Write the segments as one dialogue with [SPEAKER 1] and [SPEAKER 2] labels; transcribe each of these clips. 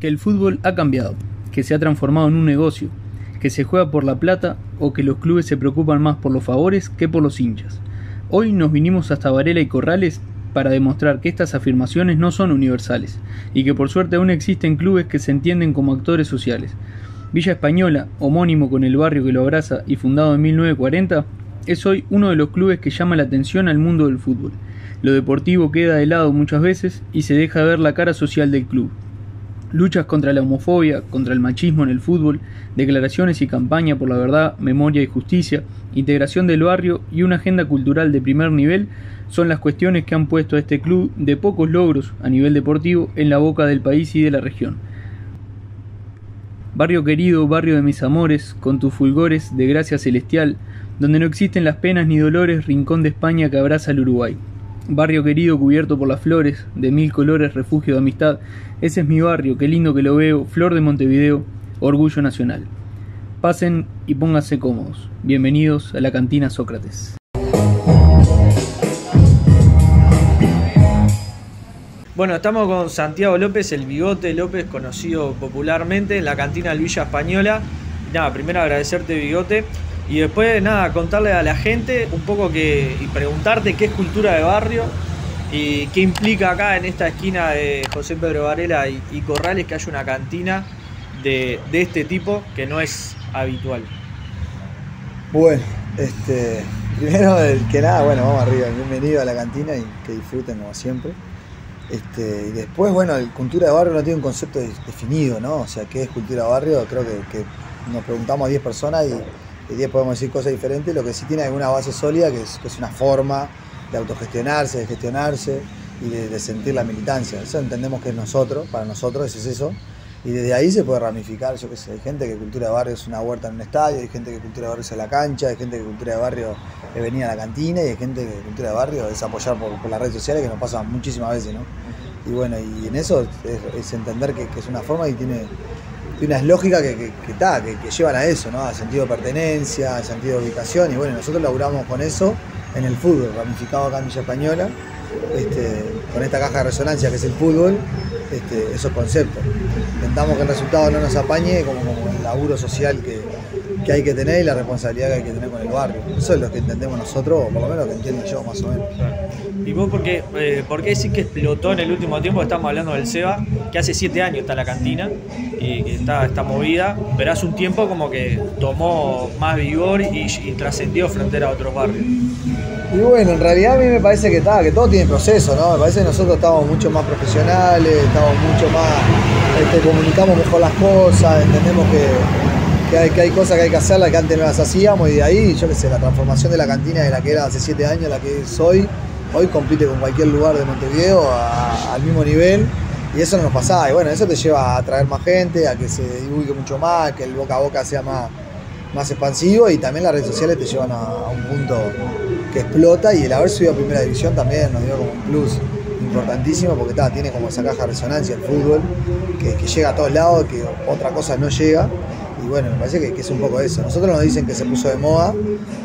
[SPEAKER 1] que el fútbol ha cambiado, que se ha transformado en un negocio, que se juega por la plata o que los clubes se preocupan más por los favores que por los hinchas. Hoy nos vinimos hasta Varela y Corrales para demostrar que estas afirmaciones no son universales y que por suerte aún existen clubes que se entienden como actores sociales. Villa Española, homónimo con el barrio que lo abraza y fundado en 1940, es hoy uno de los clubes que llama la atención al mundo del fútbol. Lo deportivo queda de lado muchas veces y se deja ver la cara social del club. Luchas contra la homofobia, contra el machismo en el fútbol, declaraciones y campaña por la verdad, memoria y justicia, integración del barrio y una agenda cultural de primer nivel son las cuestiones que han puesto a este club de pocos logros a nivel deportivo en la boca del país y de la región. Barrio querido, barrio de mis amores, con tus fulgores de gracia celestial, donde no existen las penas ni dolores, rincón de España que abraza al Uruguay. Barrio querido cubierto por las flores, de mil colores, refugio de amistad. Ese es mi barrio, qué lindo que lo veo, Flor de Montevideo, orgullo nacional. Pasen y pónganse cómodos. Bienvenidos a la cantina Sócrates.
[SPEAKER 2] Bueno, estamos con Santiago López, el Bigote López, conocido popularmente en la cantina del Villa Española. Nada, primero agradecerte, Bigote. Y después, nada, contarle a la gente un poco que. y preguntarte qué es cultura de barrio y qué implica acá en esta esquina de José Pedro Varela y, Corrales que haya una cantina de, este tipo que no es habitual.
[SPEAKER 3] Bueno, este. Primero que nada, bueno, vamos arriba, bienvenido a la cantina y que disfruten como siempre. Este, y después, bueno, el cultura de barrio no tiene un concepto definido, ¿no? O sea, ¿qué es cultura de barrio? Creo que nos preguntamos a 10 personas y y 10 podemos decir cosas diferentes, lo que sí tiene alguna base sólida, que es, que es una forma de autogestionarse, de gestionarse y de, sentir la militancia. Eso entendemos que es nosotros, para nosotros eso es eso. Y desde ahí se puede ramificar, yo qué sé, hay gente que cultura de barrio es una huerta en un estadio, hay gente que cultura de barrio es la cancha, hay gente que cultura de barrio es venir a la cantina y hay gente que cultura de barrio es apoyar por, las redes sociales que nos pasa muchísimas veces, ¿no? Y bueno, y en eso es, entender que, es una forma y tiene, y unas lógicas que, que, que, llevan a eso, ¿no? Al sentido de pertenencia, al sentido de ubicación. Y bueno, nosotros laburamos con eso en el fútbol, ramificado acá en Villa Española, este, con esta caja de resonancia que es el fútbol, este, esos conceptos. Intentamos que el resultado no nos apañe como, como el laburo social que, que hay que tener y la responsabilidad que hay que tener con el barrio. Eso es lo que entendemos nosotros, o por lo menos lo que entiendo yo más o menos.
[SPEAKER 2] ¿Y vos por qué, eh, por qué decís que explotó en el último tiempo? Estamos hablando del SEBA, que hace siete años está la cantina y que está, está movida, pero hace un tiempo como que tomó más vigor y, trascendió frente a otros barrios.
[SPEAKER 3] Y bueno, en realidad a mí me parece que, está, que todo tiene proceso, ¿no? Me parece que nosotros estamos mucho más profesionales, estamos mucho más, este, comunicamos mejor las cosas, entendemos que que hay, que hay cosas que hay que hacerlas que antes no las hacíamos y de ahí, yo qué sé, la transformación de la cantina de la que era hace siete años, la que soy, hoy compite con cualquier lugar de Montevideo al mismo nivel y eso no nos pasaba y bueno, eso te lleva a atraer más gente, a que se divulgue mucho más, que el boca a boca sea más, más expansivo y también las redes sociales te llevan a, un punto que explota y el haber subido a primera división también nos dio como un plus importantísimo porque tiene como esa caja de resonancia el fútbol que llega a todos lados, que otra cosa no llega bueno, me parece que, es un poco eso. Nosotros nos dicen que se puso de moda,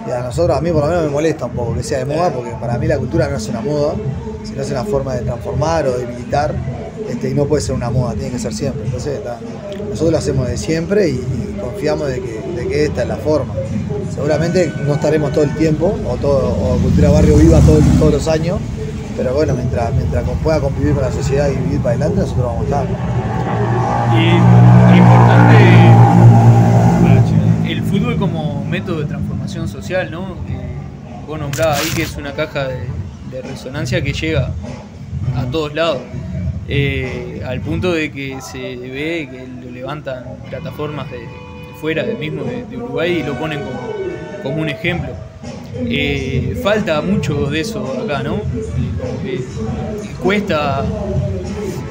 [SPEAKER 3] y a nosotros, a mí por lo menos me molesta un poco que sea de moda, porque para mí la cultura no es una moda, sino es una forma de transformar o de militar, este, y no puede ser una moda, tiene que ser siempre. Entonces, nosotros lo hacemos de siempre y, confiamos de que, esta es la forma. Seguramente no estaremos todo el tiempo, o, Cultura Barrio viva todos los años, pero bueno, mientras, mientras pueda convivir con la sociedad y vivir para adelante, nosotros vamos a estar.
[SPEAKER 1] Y importante método de transformación social, ¿no? Eh, vos nombrabas ahí que es una caja de, resonancia que llega a todos lados. Eh, al punto de que se ve que lo levantan plataformas de, fuera del mismo de, Uruguay y lo ponen como, un ejemplo. Eh, falta mucho de eso acá, ¿no? cuesta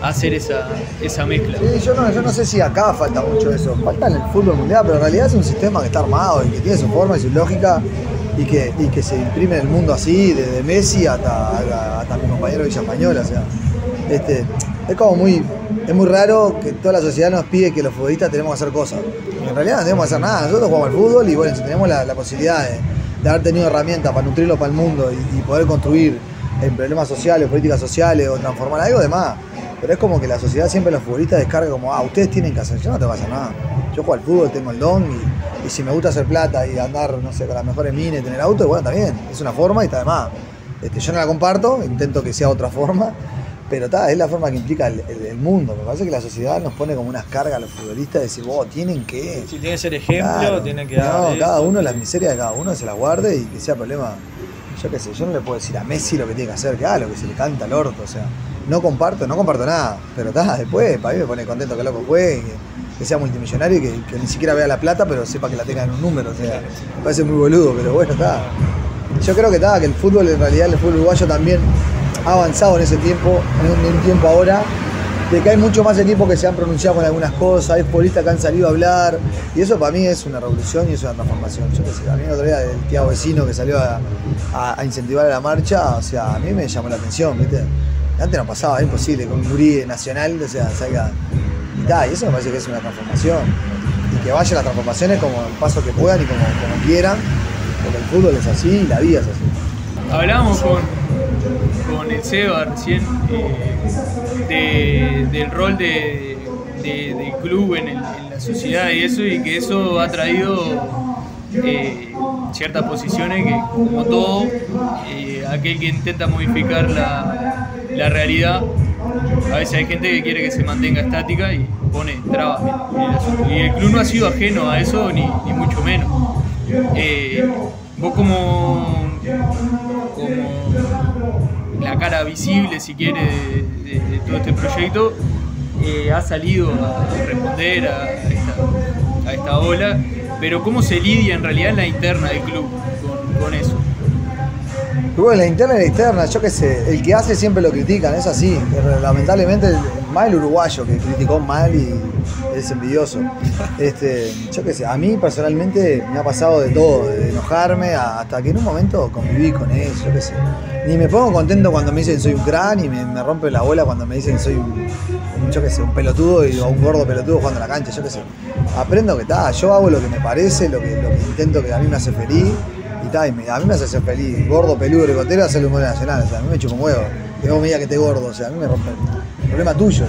[SPEAKER 1] hacer esa, esa mezcla.
[SPEAKER 3] Sí, yo no, yo no sé si acá falta mucho eso, falta en el fútbol mundial, pero en realidad es un sistema que está armado y que tiene su forma y su lógica y que, y que se imprime en el mundo así, desde Messi hasta, hasta, mi compañero Villa Española. Este, es como muy, es muy raro que toda la sociedad nos pide que los futbolistas tenemos que hacer cosas. en realidad no tenemos que hacer nada, nosotros jugamos al fútbol y bueno, si tenemos la, posibilidad de, haber tenido herramientas para nutrirlo para el mundo y, poder construir en problemas sociales, políticas sociales o transformar algo, además Pero es como que la sociedad siempre los futbolistas descarga como, ah, ustedes tienen que hacer, yo no tengo que hacer nada. Yo juego al fútbol, tengo el don y, y si me gusta hacer plata y andar, no sé, con las mejores minas y tener auto, bueno, también, es una forma y está de más. Este, yo no la comparto, intento que sea otra forma, pero está, es la forma que implica el, el- el mundo. Me parece que la sociedad nos pone como unas cargas a los futbolistas de decir, vos, tienen que...
[SPEAKER 2] Si tiene que ser ejemplo,
[SPEAKER 3] Claro.
[SPEAKER 2] tiene que dar.
[SPEAKER 3] No,
[SPEAKER 2] esto.
[SPEAKER 3] cada uno, las miserias de cada uno se las guarde y que sea problema. Yo qué sé, yo no le puedo decir a Messi lo que tiene que hacer, que haga lo que se le canta al orto, o sea, no comparto, no comparto nada, pero está, después, para mí me pone contento que loco juegue, que, que sea multimillonario y que, ni siquiera vea la plata, pero sepa que la tenga en un número, o sea, me parece muy boludo, pero bueno, está. Yo creo que está, que el fútbol, en realidad, el fútbol uruguayo también ha avanzado en ese tiempo, en un, tiempo ahora, de que hay mucho más equipos que se han pronunciado con algunas cosas, hay futbolistas que han salido a hablar, y eso para mí es una revolución y es una transformación. Yo qué sé, a mí el otro día el tío vecino que salió a, a- a incentivar la marcha, o sea, a mí me llamó la atención, ¿viste? Antes no pasaba, era imposible, con un gurí nacional, o sea, salga. Y, ta, y eso me parece que es una transformación. Y que vayan las transformaciones como el paso que puedan y como, quieran, porque el fútbol es así y la vida es así.
[SPEAKER 1] Hablábamos con, con el Seba recién eh, de- del rol de, de- del club en la sociedad y eso, y que eso ha traído eh, ciertas posiciones que, como todo, eh, aquel que intenta modificar la, la realidad, a veces hay gente que quiere que se mantenga estática y pone trabas en, en el. Y el club no ha sido ajeno a eso, ni, mucho menos. Eh, vos como, como la cara visible, si quiere, de, todo este proyecto, eh, ha salido a responder a esta, a esta ola, pero ¿cómo se lidia en realidad la interna del club con eso?
[SPEAKER 3] Bueno, la interna y la externa, yo qué sé, el que hace siempre lo critican, es así. Lamentablemente, más el uruguayo que criticó mal y es envidioso. Este, yo qué sé, a mí personalmente me ha pasado de todo, de enojarme hasta que en un momento conviví con eso, yo qué sé. Ni me pongo contento cuando me dicen soy un crack, ni me, me rompe la bola cuando me dicen soy un, qué sé, un pelotudo y, o un gordo pelotudo jugando a la cancha, yo qué sé. Aprendo que está, yo hago lo que me parece, lo que, lo que intento que a mí me hace feliz. Y y a mí me hace ser feliz. Gordo, peludo, ricotero, hacer el humor nacional. A mí me chupa un huevo. Que vos me digas que esté gordo. O sea, a mí me rompe. El problema tuyo.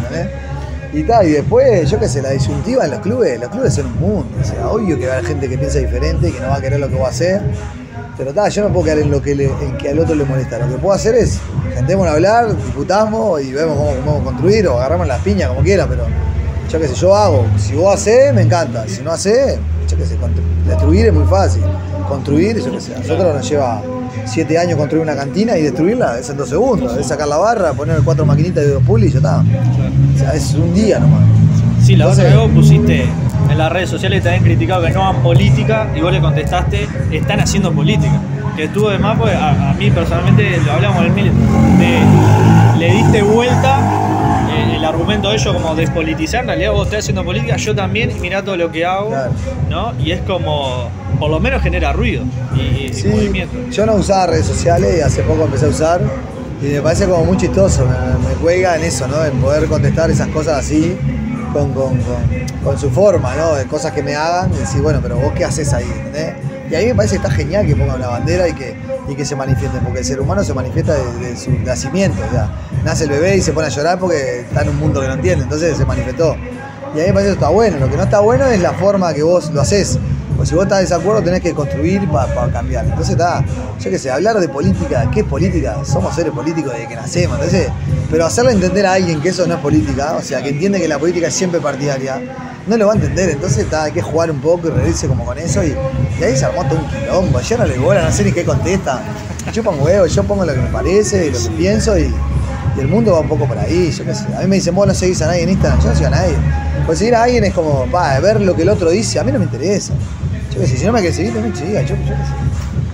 [SPEAKER 3] Y tal, y después, yo qué sé, la disyuntiva en los clubes, los clubes son un mundo. O sea, obvio que va a haber gente que piensa diferente, que no va a querer lo que voy a hacer. Pero ta, yo no puedo quedar en lo que, le- que al otro le molesta. Lo que puedo hacer es, sentémonos a hablar, discutamos y vemos cómo podemos construir o agarramos las piñas como quiera, pero yo qué sé, yo hago. Si vos hacés, me encanta. Si no hacés, yo qué sé, destruir es muy fácil. Construir, yo qué sé, a nosotros nos lleva siete años construir una cantina y destruirla es en dos segundos. Es sacar la barra, poner cuatro maquinitas de dos pulis y ya está. O sea, es un día nomás.
[SPEAKER 2] Sí, la
[SPEAKER 3] Entonces-
[SPEAKER 2] vez vos pusiste en las redes sociales te habían criticado que no hagan política y vos le contestaste, están haciendo política. Que estuvo de más, pues a, mí personalmente lo hablamos con el Mil, le diste vuelta el argumento de ellos como despolitizar, en realidad vos estás haciendo política, yo también, y mirá todo lo que hago,
[SPEAKER 3] Claro.
[SPEAKER 2] ¿no? Y es como, por lo menos genera ruido y, y
[SPEAKER 3] Sí,
[SPEAKER 2] movimiento.
[SPEAKER 3] yo no usaba redes sociales y hace poco empecé a usar y me parece como muy chistoso, me, me cuelga en eso, ¿no? En poder contestar esas cosas así con, con, con- con su forma, ¿no? De cosas que me hagan y decir, bueno, pero vos qué haces ahí, ¿entendés? Y a mí me parece que está genial que pongan una bandera y que, y que se manifiesten, porque el ser humano se manifiesta desde su nacimiento, o sea, nace el bebé y se pone a llorar porque está en un mundo que no entiende, entonces se manifestó. Y a mí me parece que está bueno, lo que no está bueno es la forma que vos lo haces. Pues si vos estás de desacuerdo tenés que construir para cambiar. Entonces está, yo qué sé, hablar de política, ¿qué es política? Somos seres políticos desde que nacemos. Entonces, pero hacerle entender a alguien que eso no es política, o sea, que entiende que la política es siempre partidaria, no lo va a entender. Entonces está, hay que jugar un poco y reírse como con eso. Y, y ahí se armó todo un quilombo. Ayer no le bola, no sé ni qué contesta. Chupan huevo, yo pongo lo que me parece, lo que pienso y, y el mundo va un poco por ahí, yo qué sé. A mí me dicen, vos no seguís a nadie en Instagram, yo no sigo a nadie. Pues seguir a alguien es como, va, ver lo que el otro dice, a mí no me interesa. Yo qué sé, si no me quieres seguir, no me yo, yo qué sé.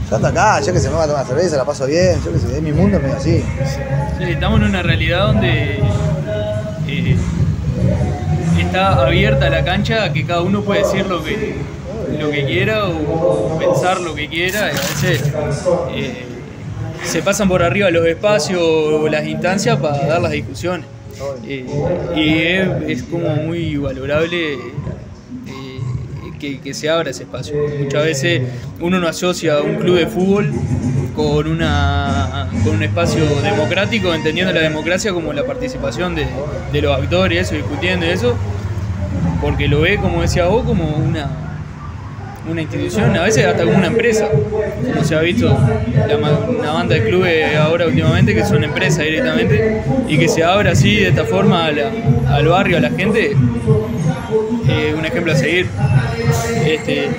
[SPEAKER 3] Yo ando acá, yo que sé, me voy a tomar cerveza, la paso bien, yo qué sé, es mi mundo, medio así.
[SPEAKER 1] Sí, estamos en una realidad donde está abierta la cancha a que cada uno puede decir lo que, lo que quiera o, pensar lo que quiera. Veces eh, se pasan por arriba los espacios o las instancias para dar las discusiones. Eh, y es, como muy valorable eh, que, se abra ese espacio. Muchas veces uno no asocia un club de fútbol con, una, con un espacio democrático, entendiendo la democracia como la participación de, de los actores, eso, discutiendo eso, porque lo ve, como decía vos, como una, una institución, a veces hasta como una empresa, como se ha visto la una banda de clubes ahora últimamente que son empresas directamente y que se abre así de esta forma a al barrio, a la gente, eh, un ejemplo a seguir. Este,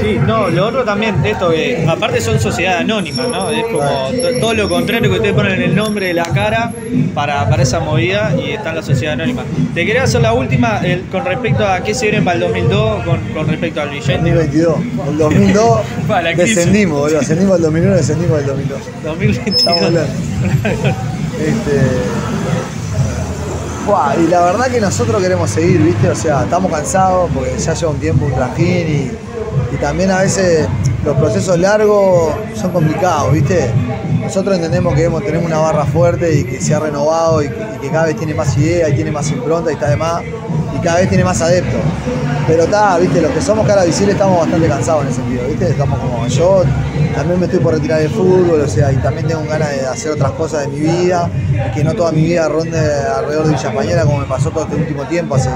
[SPEAKER 2] Sí, no, lo otro también, esto que aparte son sociedades anónimas, ¿no? Es como to- todo lo contrario que ustedes ponen el nombre de la cara para, para esa movida y está en la sociedad anónima. Te quería hacer la última el- con respecto a qué se viene para el 2002 con, con respecto al billete.
[SPEAKER 3] 2022. El 2002
[SPEAKER 1] Pa, la crisis.
[SPEAKER 3] descendimos, boludo. Ascendimos el 2001 descendimos el 2002.
[SPEAKER 2] 2022.
[SPEAKER 3] Estamos. Este. Y la verdad que nosotros queremos seguir, ¿viste? O sea, estamos cansados porque ya lleva un tiempo un trajín y, y también a veces los procesos largos son complicados, ¿viste? Nosotros entendemos que tenemos una barra fuerte y que se ha renovado y que, y que cada vez tiene más idea y tiene más impronta y está de más cada vez tiene más adeptos. Pero está, ¿viste? Los que somos cara visible estamos bastante cansados en ese sentido, ¿viste? Estamos como yo, también me estoy por retirar del fútbol, o sea, y también tengo ganas de hacer otras cosas de mi vida, que no toda mi vida ronde alrededor de Villa Española como me pasó todo este último tiempo, hace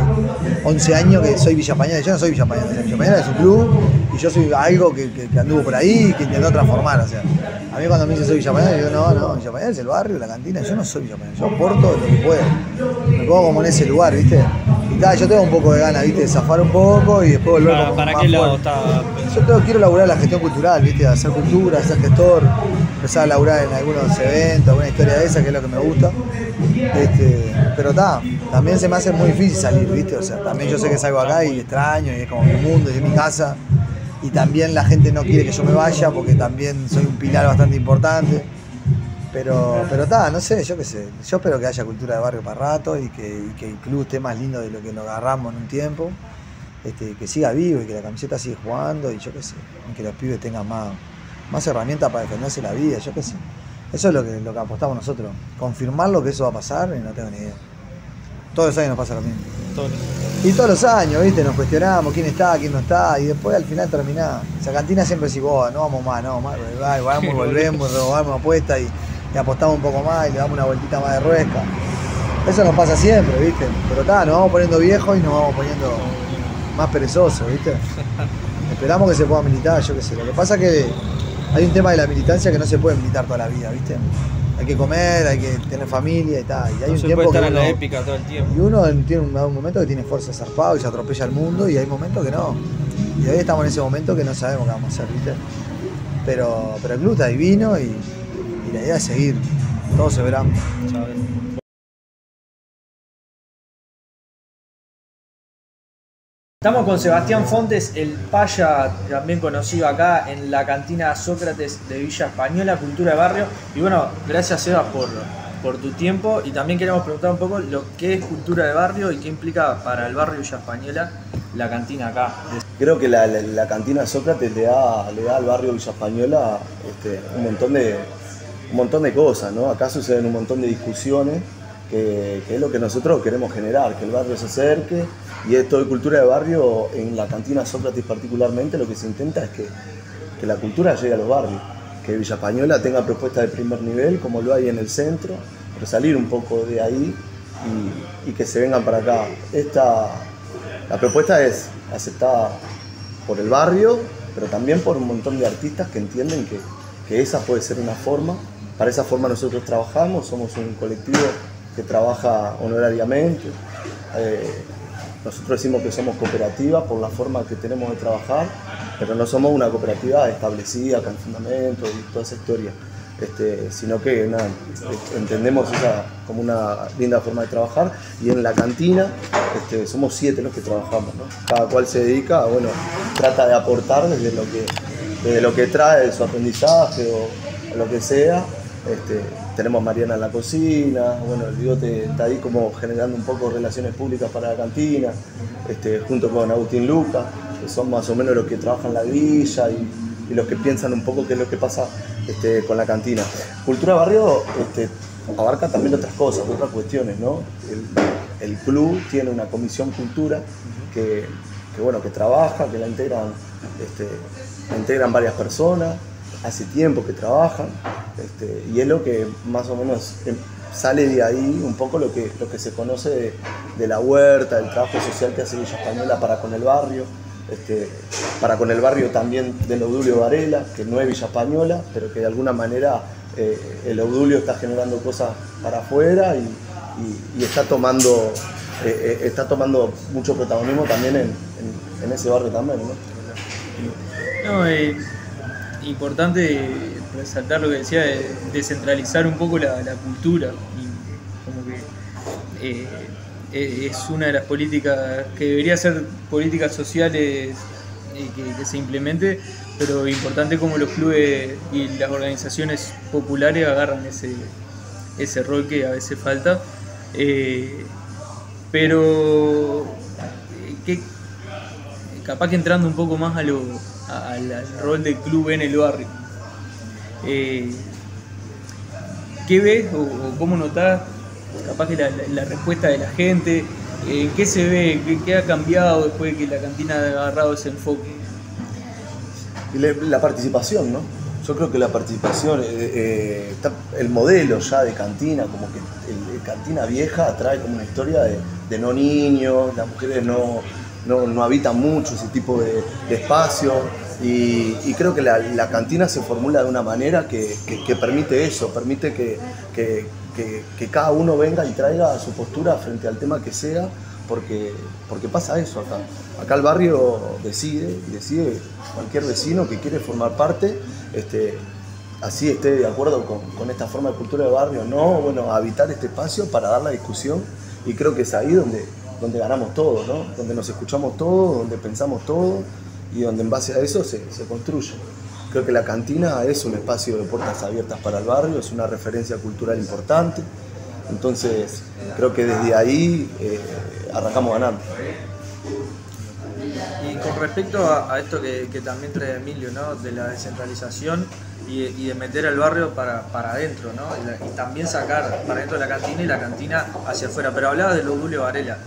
[SPEAKER 3] 11 años que soy Villa yo no soy Villa Española, Villa es un club y yo soy algo que, que, que anduvo por ahí y que intentó transformar, o sea, a mí cuando me dicen soy Villa Española, yo no, no, Villa Española es el barrio, la cantina, yo no soy Villa Española, yo aporto lo que puedo, me pongo como en ese lugar, ¿viste? Y tal, yo tengo un poco de ganas, ¿viste? De zafar un poco y después volver
[SPEAKER 2] ¿Para,
[SPEAKER 3] como
[SPEAKER 2] para
[SPEAKER 3] más
[SPEAKER 2] qué lado está?
[SPEAKER 3] Yo tengo, quiero laburar la gestión cultural, ¿viste? Hacer cultura, ser gestor, empezar a laburar en algunos eventos, alguna historia de esa, que es lo que me gusta. Este, pero está, también se me hace muy difícil salir, ¿viste? O sea, también yo sé que salgo acá y extraño, y es como mi mundo, y es mi casa. Y también la gente no quiere que yo me vaya porque también soy un pilar bastante importante. Pero, pero está, no sé, yo qué sé. Yo espero que haya cultura de barrio para rato y que, que el club esté más lindo de lo que lo agarramos en un tiempo. Este, que siga vivo y que la camiseta siga jugando y yo qué sé. Y que los pibes tengan más, más herramientas para defenderse la vida, yo qué sé. Eso es lo que, lo que apostamos nosotros. Confirmar lo que eso va a pasar, y no tengo ni idea. Todos los años nos pasa lo mismo. Y todos los años, ¿viste? Nos cuestionamos quién está, quién no está, y después al final terminás. Esa cantina siempre decís, vos, no vamos más, no, más, va, vamos, y volvemos, renovamos una apuesta y, y apostamos un poco más y le damos una vueltita más de ruesca. Eso nos pasa siempre, ¿viste? Pero está, nos vamos poniendo viejos y nos vamos poniendo más perezosos, ¿viste? Esperamos que se pueda militar, yo qué sé. Lo que pasa es que hay un tema de la militancia que no se puede militar toda la vida, ¿viste? Hay que comer, hay que tener familia y tal. Y hay
[SPEAKER 2] No
[SPEAKER 3] un
[SPEAKER 2] se
[SPEAKER 3] tiempo
[SPEAKER 2] puede estar
[SPEAKER 3] que
[SPEAKER 2] en la
[SPEAKER 3] uno-
[SPEAKER 2] épica todo el tiempo.
[SPEAKER 3] y uno en- tiene un, un momento que tiene fuerza zarpado y se atropella al mundo y hay momentos que no. Y hoy estamos en ese momento que no sabemos qué vamos a hacer, ¿viste? Pero, pero el club está divino y, y la idea es seguir. Todos se verán.
[SPEAKER 2] ¿sabes? Estamos con Sebastián Fontes, el paya también conocido acá en la cantina Sócrates de Villa Española, Cultura de Barrio. Y bueno, gracias Sebas por, tu tiempo y también queremos preguntar un poco lo que es Cultura de Barrio y qué implica para el barrio Villa Española la cantina acá.
[SPEAKER 4] Creo que la, cantina Sócrates le da, al barrio Villa Española este, un, montón de, un montón de cosas, ¿no? Acá suceden un montón de discusiones que es lo que nosotros queremos generar, que el barrio se acerque y esto de cultura de barrio, en la cantina Sócrates particularmente, lo que se intenta es que, que la cultura llegue a los barrios, que Villa Española tenga propuestas de primer nivel como lo hay en el centro, pero salir un poco de ahí y, que se vengan para acá. Esta, la propuesta es aceptada por el barrio, pero también por un montón de artistas que entienden que, que esa puede ser una forma. Para esa forma nosotros trabajamos, somos un colectivo que trabaja honorariamente. Eh, nosotros decimos que somos cooperativa por la forma que tenemos de trabajar, pero no somos una cooperativa establecida con fundamento y toda esa historia. Este, sino que este, entendemos esa como una linda forma de trabajar y en la cantina este, somos siete los que trabajamos, cada cual se dedica, bueno, trata de aportar desde lo que, lo que trae de su aprendizaje o, lo que sea. Tenemos a Mariana en la cocina, bueno, el bigote está ahí como generando un poco relaciones públicas para la cantina, este, junto con Agustín Luca, que son más o menos los que trabajan la villa y, los que piensan un poco qué es lo que pasa este, con la cantina. Cultura Barrio este, abarca también otras cosas, otras cuestiones, ¿no? El, el club tiene una comisión cultura que, que, bueno, que trabaja, que la integran, este, la integran varias personas. hace tiempo que trabajan este, y es lo que más o menos em, sale de ahí un poco lo que, lo que se conoce de, la huerta, del trabajo social que hace Villa Española para con el barrio, este, para con el barrio también del Eudulio Varela, que no es Villa Española, pero que de alguna manera eh, el Eudulio está generando cosas para afuera y, está, tomando, eh, eh, está tomando mucho protagonismo también en, ese barrio también.
[SPEAKER 1] ¿no? es importante resaltar lo que decía de descentralizar un poco la, cultura y como que es una de las políticas que debería ser políticas sociales que, se implemente, pero importante como los clubes y las organizaciones populares agarran ese, ese rol que a veces falta. Eh, pero que, capaz que entrando un poco más a lo, al rol del club en el barrio. Eh, ¿Qué ves o, cómo notás capaz que la, respuesta de la gente? ¿En qué se ve? ¿Qué, ha cambiado después de que la cantina ha agarrado ese enfoque?
[SPEAKER 4] la participación, ¿no? Yo creo que la participación, eh, eh, el modelo ya de cantina, como que el, cantina vieja trae como una historia de, no niños, las mujeres no, no, habitan mucho ese tipo de, espacio y, creo que la, cantina se formula de una manera que, permite eso, permite que, que, cada uno venga y traiga su postura frente al tema que sea, porque, porque pasa eso acá. Acá el barrio decide, y decide cualquier vecino que quiere formar parte, este, así esté de acuerdo con, esta forma de cultura de barrio, no, bueno, habitar este espacio para dar la discusión y creo que es ahí donde, donde ganamos todos, ¿no? donde nos escuchamos todos, donde pensamos todo y donde en base a eso se, se construye. Creo que la cantina es un espacio de puertas abiertas para el barrio, es una referencia cultural importante. Entonces, creo que desde ahí eh, arrancamos ganando.
[SPEAKER 2] Y con respecto a, esto que, también trae Emilio, ¿no? de la descentralización, y, de meter al barrio para, para adentro, ¿no? Y, también sacar para dentro de la cantina y la cantina hacia afuera. Pero hablaba de Lodulio Varela,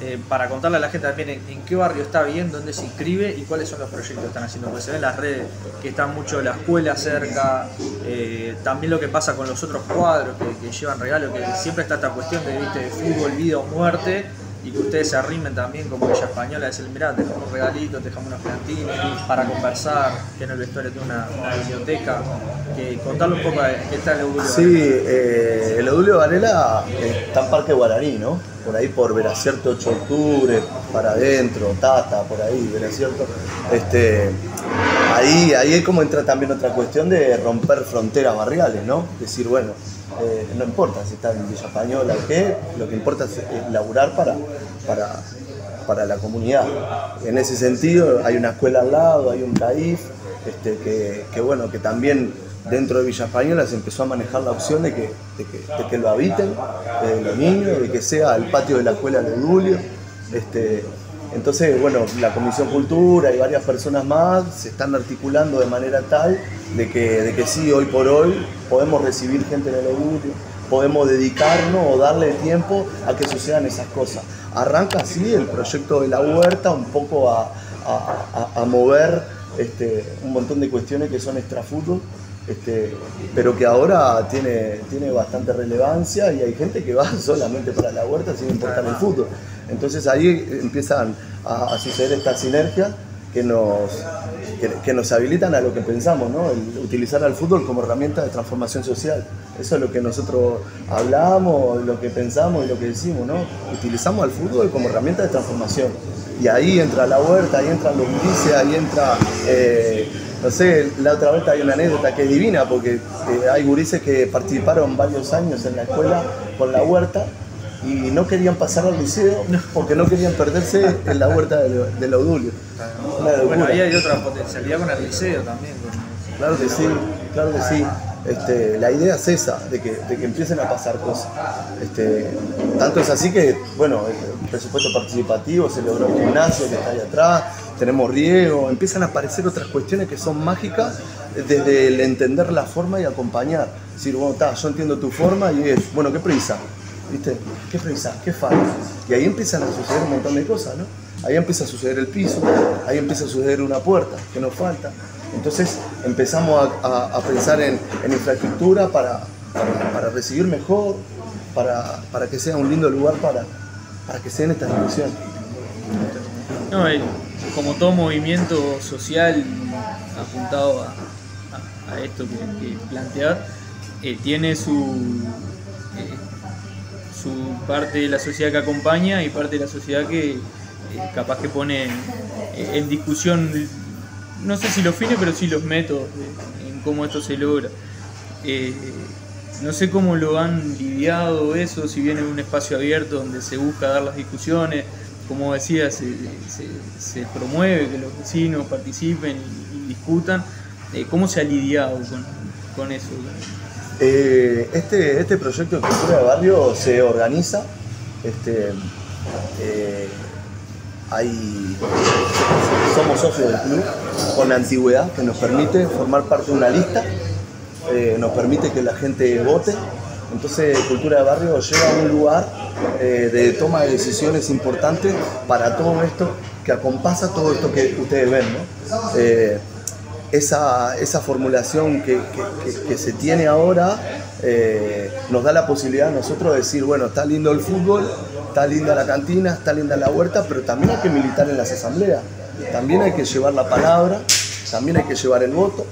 [SPEAKER 2] eh, para contarle a la gente también en, qué barrio está bien, dónde se inscribe y cuáles son los proyectos que están haciendo. Porque se ven las redes que están mucho la escuela cerca, eh, también lo que pasa con los otros cuadros que, llevan regalos, que siempre está esta cuestión de, ¿viste? de fútbol, vida o muerte y que ustedes se arrimen también como ella Española, decir, mirá, te dejamos un regalito, te dejamos unos plantines para conversar, que en el vestuario tiene una, biblioteca, que contarle un poco de qué está el Eudulio
[SPEAKER 4] Sí, eh, el Eudulio Varela está en Parque Guaraní, ¿no? Por ahí por Veracierto 8 de octubre, para adentro, Tata, por ahí, Veracierto. Este, ahí, ahí es como entra también otra cuestión de romper fronteras barriales, ¿no? Decir, bueno, eh, no importa si está en Villa Española o qué, lo que importa es, laburar para, para, la comunidad. En ese sentido hay una escuela al lado, hay un CAIF, este, que, bueno, que también dentro de Villa Española se empezó a manejar la opción de que, que, lo habiten los niños, de que sea el patio de la escuela de Julio. Este, entonces, bueno, la Comisión Cultura y varias personas más se están articulando de manera tal de que, de que sí, hoy por hoy podemos recibir gente en el podemos dedicarnos o darle tiempo a que sucedan esas cosas. Arranca así el proyecto de la huerta un poco a, mover este, un montón de cuestiones que son extrafútbol, este, pero que ahora tiene, tiene bastante relevancia y hay gente que va solamente para la huerta sin importar el fútbol. Entonces ahí empiezan a, suceder estas sinergias que nos, que, nos habilitan a lo que pensamos, ¿no? utilizar al fútbol como herramienta de transformación social. Eso es lo que nosotros hablamos, lo que pensamos y lo que decimos, ¿no? Utilizamos al fútbol como herramienta de transformación. Y ahí entra la huerta, ahí entran los gurises, ahí entra, eh, no sé, la otra vez hay una anécdota que es divina, porque eh, hay gurises que participaron varios años en la escuela con la huerta y no querían pasar al liceo porque no querían perderse en la huerta del, del Audulio.
[SPEAKER 2] Bueno, ahí hay otra potencialidad con el liceo también.
[SPEAKER 4] Claro que sí, claro que sí. Este, la idea es esa, de que, de que empiecen a pasar cosas. Este, tanto es así que, bueno, el presupuesto participativo, se logró el gimnasio que está ahí atrás, tenemos riego, empiezan a aparecer otras cuestiones que son mágicas desde el entender la forma y acompañar. Decir, bueno, está, yo entiendo tu forma y es, bueno, ¿qué prisa? ¿Viste? ¿Qué prisa? ¿Qué falta? Y ahí empiezan a suceder un montón de cosas, ¿no? Ahí empieza a suceder el piso, ahí empieza a suceder una puerta que nos falta. Entonces empezamos a, pensar en, infraestructura para, para, recibir mejor, para, para, que sea un lindo lugar para, para que se den estas discusiones.
[SPEAKER 1] No, como todo movimiento social apuntado a, esto que, que plantear, eh, tiene su, eh, su parte de la sociedad que acompaña y parte de la sociedad que eh, capaz que pone en discusión, no sé si los fines, pero sí los métodos en cómo esto se logra. no sé cómo lo han lidiado eso, si viene un espacio abierto donde se busca dar las discusiones, como decía, se, promueve que los vecinos participen y, discutan. ¿Cómo se ha lidiado con eso?
[SPEAKER 4] Eh, este, este proyecto de cultura de barrio se organiza. Este, eh, somos socios del club con antigüedad que nos permite formar parte de una lista, eh, nos permite que la gente vote. Entonces, Cultura de Barrio lleva a un lugar de toma de decisiones importantes para todo esto que acompasa todo esto que ustedes ven. Esa, esa formulación que, se tiene ahora eh, nos da la posibilidad a nosotros de decir, bueno, está lindo el fútbol, está linda la cantina, está linda la huerta, pero también hay que militar en las asambleas, también hay que llevar la palabra, también hay que llevar el voto.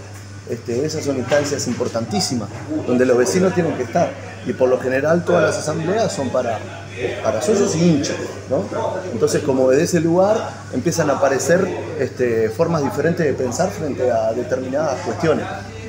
[SPEAKER 4] Este, esas son instancias importantísimas, donde los vecinos tienen que estar. Y por lo general todas las asambleas son para, para socios y hinchas. Entonces, como desde ese lugar empiezan a aparecer este, formas diferentes de pensar frente a determinadas cuestiones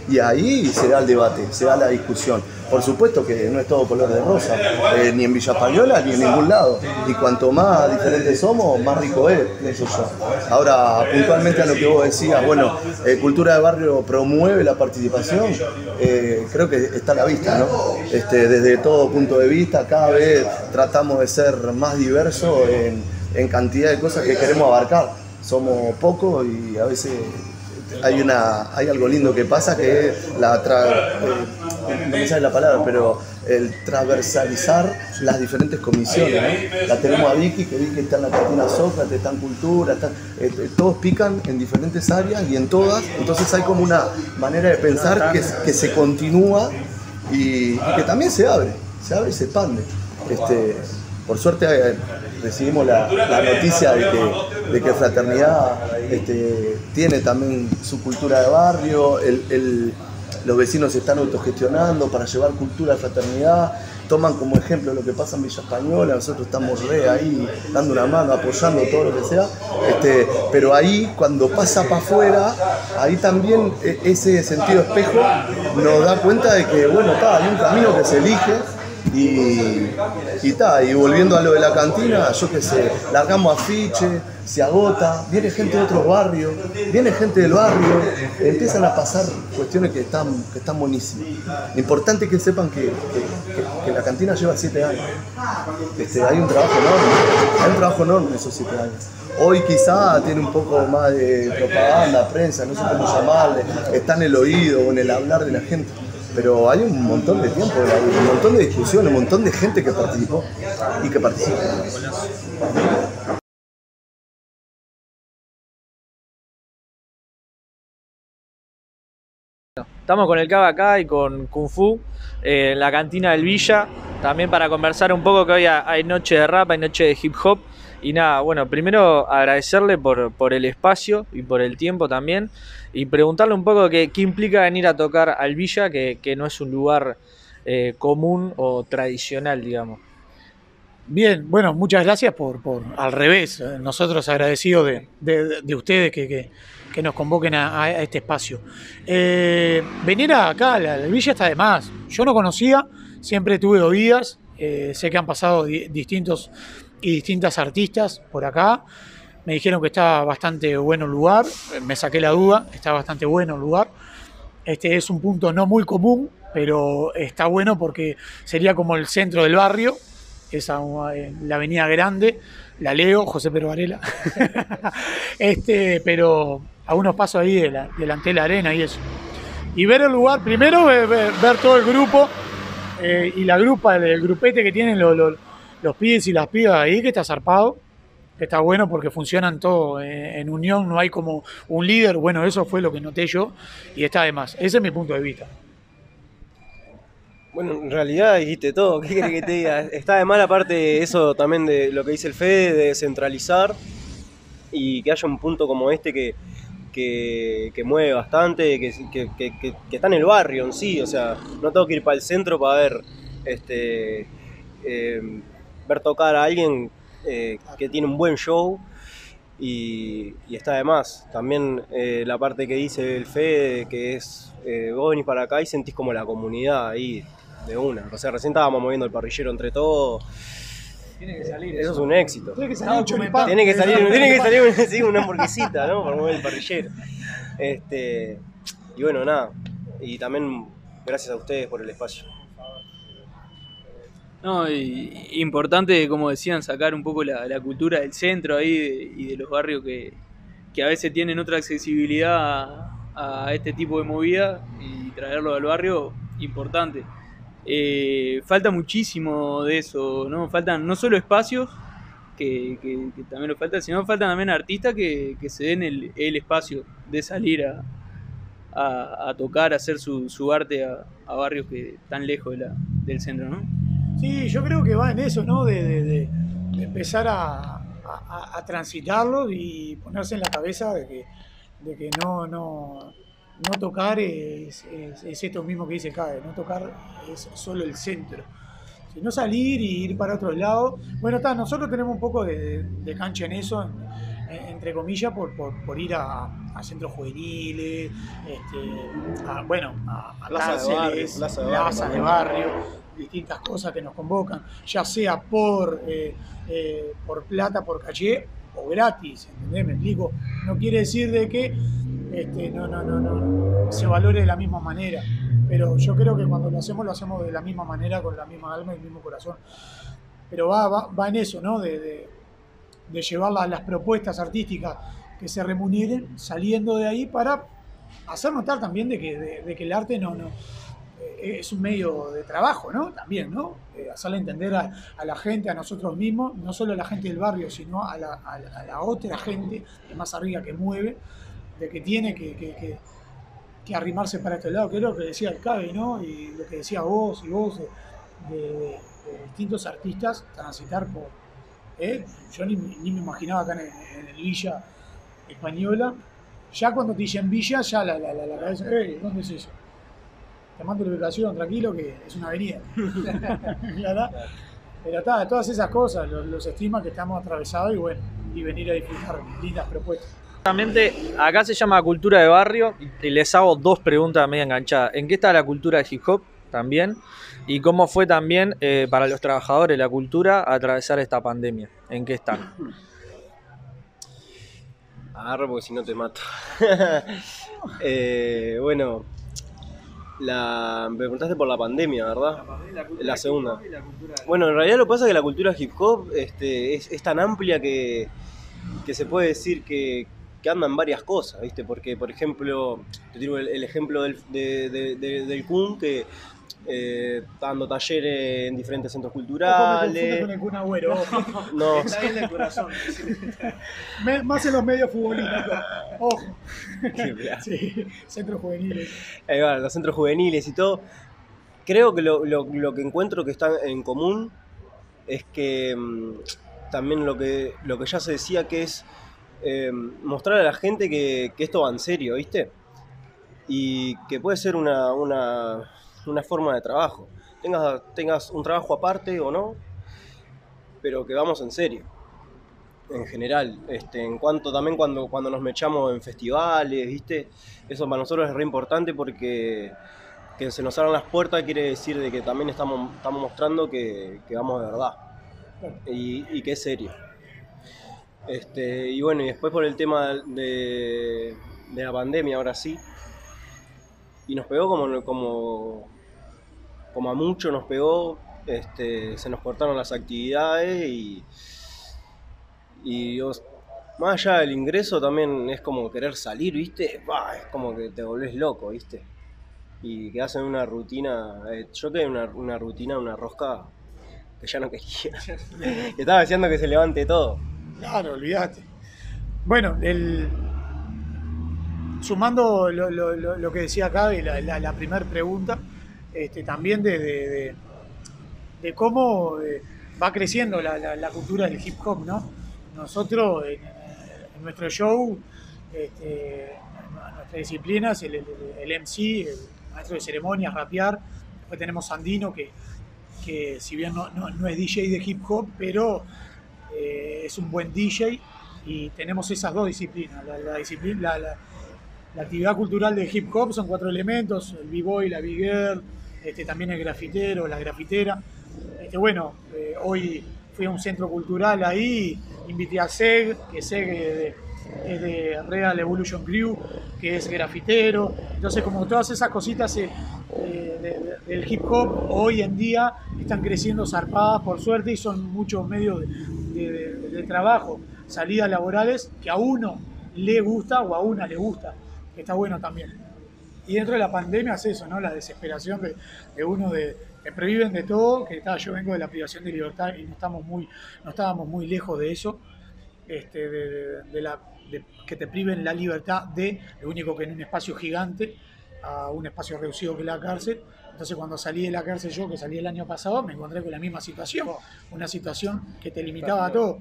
[SPEAKER 4] y ahí se da el debate, se da la discusión. Por supuesto que no es todo color de rosa, eh, ni en Villa Española ni en ningún lado. Y cuanto más diferentes somos, más rico es, eso yo. Ahora, puntualmente a lo que vos decías, bueno, eh, Cultura de Barrio promueve la participación, eh, creo que está a la vista, ¿no? Este, desde todo punto de vista, cada vez tratamos de ser más diversos en, en cantidad de cosas que queremos abarcar. Somos pocos y a veces hay, una, hay algo lindo que pasa que es la eh, no me sale la palabra, pero el transversalizar las diferentes comisiones. La tenemos a Vicky, que Vicky está en la cantina Sócrates, está en cultura, eh, eh, todos pican en diferentes áreas y en todas, entonces hay como una manera de pensar que, se continúa y, que también se abre, se abre y se expande. Este, por suerte recibimos la, noticia de que, Fraternidad este, tiene también su cultura de barrio, los vecinos se están autogestionando para llevar cultura de fraternidad, toman como ejemplo lo que pasa en Villa Española, nosotros estamos re ahí dando una mano, apoyando todo lo que sea, este, pero ahí cuando pasa para afuera, ahí también e, ese sentido espejo nos da cuenta de que, bueno, está, hay un camino que se elige y, y, y volviendo a lo de la cantina, yo qué sé, largamos afiche, se agota, viene gente de otros barrios, viene gente del barrio, empiezan a pasar cuestiones que están, que están buenísimas. Importante que sepan que, la cantina lleva siete años. Este, hay un trabajo enorme, hay un trabajo enorme en esos siete años. Hoy quizá tiene un poco más de propaganda, prensa, no sé cómo llamarle, está en el oído o en el hablar de la gente pero hay un montón de tiempo, un montón de discusiones, un montón de gente que participó y que participa.
[SPEAKER 2] Estamos con el Cava acá y con Kung Fu eh, en la cantina del Villa, también para conversar un poco que hoy hay noche de rap, hay noche de hip hop. Y nada, bueno, primero agradecerle por, por el espacio y por el tiempo también y preguntarle un poco qué, implica venir a tocar al Villa, que, no es un lugar eh, común o tradicional, digamos.
[SPEAKER 5] Bien, bueno, muchas gracias por, por al revés, eh, nosotros agradecidos de, ustedes que, nos convoquen a, este espacio. Eh, venir acá al Villa está de más, yo no conocía, siempre tuve oídas, sé que han pasado distintos y distintas artistas por acá, me dijeron que estaba bastante bueno el lugar, me saqué la duda, está bastante bueno el lugar. Este es un punto no muy común, pero está bueno porque sería como el centro del barrio, esa eh, la avenida grande, la leo, José Pedro Varela. este, pero a unos pasos ahí de delante de la arena y eso. Y ver el lugar, primero ver, todo el grupo eh, y la grupa, el, grupete que tienen los, los, los pibes y las pibas ahí, que está zarpado está bueno porque funcionan todos eh, en unión, no hay como un líder, bueno, eso fue lo que noté yo y está de más. Ese es mi punto de vista.
[SPEAKER 6] Bueno, en realidad dijiste todo, ¿qué querés que te diga? Está de mala parte eso también de lo que dice el Fede, de descentralizar y que haya un punto como este que, que, mueve bastante, que, que, está en el barrio en sí, o sea, no tengo que ir para el centro para ver, este, eh, ver tocar a alguien eh, que tiene un buen show y, está de más. También eh, la parte que dice el Fede, que es, vos venís para acá y sentís como la comunidad ahí de una. O sea, recién estábamos moviendo el parrillero entre todos.
[SPEAKER 2] Tiene que salir.
[SPEAKER 6] Eso, es un éxito.
[SPEAKER 5] Tiene que salir
[SPEAKER 6] Tiene que salir, tiene que salir una hamburguesita, ¿no? Para mover el parrillero. Este, y bueno, nada. Y también gracias a ustedes por el espacio.
[SPEAKER 1] No, y, importante, como decían, sacar un poco la, cultura del centro ahí y de los barrios que, que, a veces tienen otra accesibilidad a, a, este tipo de movida y traerlo al barrio, importante. Eh, falta muchísimo de eso, ¿no? Faltan no solo espacios, que, también lo falta, sino faltan también artistas que, se den el, espacio de salir a, tocar, a hacer su, arte a, barrios que están lejos del centro, ¿no?
[SPEAKER 5] Sí, yo creo que va en eso, ¿no? De, empezar a, transitarlo y ponerse en la cabeza de que, de que no, no, no tocar es, esto mismo que dice Cabe, no tocar es solo el centro. sino salir y ir para otro lado. Bueno, está, nosotros tenemos un poco de, cancha en eso, entre comillas, por, por, ir a, centros juveniles, este, a, bueno, a,
[SPEAKER 6] plaza, de barrio,
[SPEAKER 5] plaza, de, barrio, distintas cosas que nos convocan, ya sea por, eh, eh, por plata, por caché o gratis, ¿entendés? Me explico. No quiere decir de que este, no, no, no, no, se valore de la misma manera. Pero yo creo que cuando lo hacemos, lo hacemos de la misma manera, con la misma alma y el mismo corazón. Pero va, va, en eso, ¿no? De, de, llevar las, propuestas artísticas que se remuneren saliendo de ahí para hacer notar también de que, de, que el arte no, no es un medio de trabajo, ¿no? También, ¿no? Eh, hacerle entender a, la gente, a nosotros mismos, no solo a la gente del barrio, sino a la, otra gente de más arriba que mueve, de que tiene que, arrimarse para este lado, que es lo que decía el Cabe, ¿no? Y lo que decía vos y vos de, distintos artistas transitar por. ¿eh? Yo ni, me imaginaba acá en, el Villa Española. Ya cuando te dicen Villa, ya la, la, cabeza. ¿dónde es eso? Te mando la ubicación, tranquilo, que es una avenida. Pero está, todas esas cosas los, los estigmas que estamos atravesados y bueno, y venir a disfrutar lindas propuestas.
[SPEAKER 2] Acá se llama cultura de barrio y les hago dos preguntas media enganchadas. ¿En qué está la cultura de hip hop también? ¿Y cómo fue también eh, para los trabajadores la cultura atravesar esta pandemia? ¿En qué están?
[SPEAKER 6] Agarro porque si no te mato. Eh, bueno, la, me preguntaste por la pandemia, ¿verdad? La, segunda. Bueno, en realidad lo que pasa es que la cultura hip hop este, es, tan amplia que, que se puede decir que, que andan varias cosas, ¿viste? Porque, por ejemplo, te digo el, ejemplo del, del Kun, que eh, dando talleres en diferentes centros culturales.
[SPEAKER 5] con el Kun Agüero,
[SPEAKER 6] No.
[SPEAKER 2] Está en el corazón.
[SPEAKER 5] Más en los medios futbolísticos. Ojo. sí, centros juveniles.
[SPEAKER 6] Los centros juveniles y todo. Creo que lo, lo, lo que encuentro que está en común es que mm, también lo que, lo que ya se decía que es eh, mostrar a la gente que, esto va en serio, ¿viste? Y que puede ser una, forma de trabajo. Tengas, tengas un trabajo aparte o no, pero que vamos en serio. En general, este, en cuanto también cuando, cuando nos mechamos en festivales, ¿viste? Eso para nosotros es re importante porque que se nos abran las puertas quiere decir de que también estamos, estamos mostrando que, vamos de verdad y, que es serio. Este, y bueno, y después por el tema de, la pandemia, ahora sí. Y nos pegó como, como, como a mucho nos pegó, este, se nos cortaron las actividades y, y más allá del ingreso también es como querer salir, ¿viste? es como que te volvés loco, ¿viste? Y que hacen una rutina, eh, yo quedé una, una rutina, una rosca que ya no quería. Estaba diciendo que se levante todo.
[SPEAKER 5] Claro, olvídate. Bueno, el, sumando lo, lo- lo- que decía acá, la, la, primera pregunta, este, también de, de- cómo eh, va creciendo la, cultura del hip hop, ¿no? Nosotros en, nuestro show, este, nuestra disciplina es el, el- MC, el maestro de ceremonias, rapear. Después tenemos Sandino, que, que si bien no, no- no es DJ de hip hop, pero eh, es un buen DJ y tenemos esas dos disciplinas. La, disciplina, la actividad cultural de hip hop son cuatro elementos, el b-boy, la b-girl, este, también el grafitero, la grafitera. Este, bueno, eh, hoy fui a un centro cultural ahí, invité a Seg, que Seg es de, es Real Evolution Crew, que es grafitero. Entonces, como todas esas cositas eh, de- de- del hip hop hoy en día están creciendo zarpadas por suerte y son muchos medios de trabajo, salidas laborales que a uno le gusta o a una le gusta, que está bueno también. Y dentro de la pandemia es eso, ¿no? La desesperación de, de uno de, te prohíben de todo, que está, yo vengo de la privación de libertad y no estamos muy, no estábamos muy lejos de eso, este, de, de- la, de que te priven la libertad de, lo único que en un espacio gigante, a un espacio reducido que la cárcel. Entonces cuando salí de la cárcel yo, que salí el año pasado, me encontré con la misma situación, una situación que te limitaba a todo.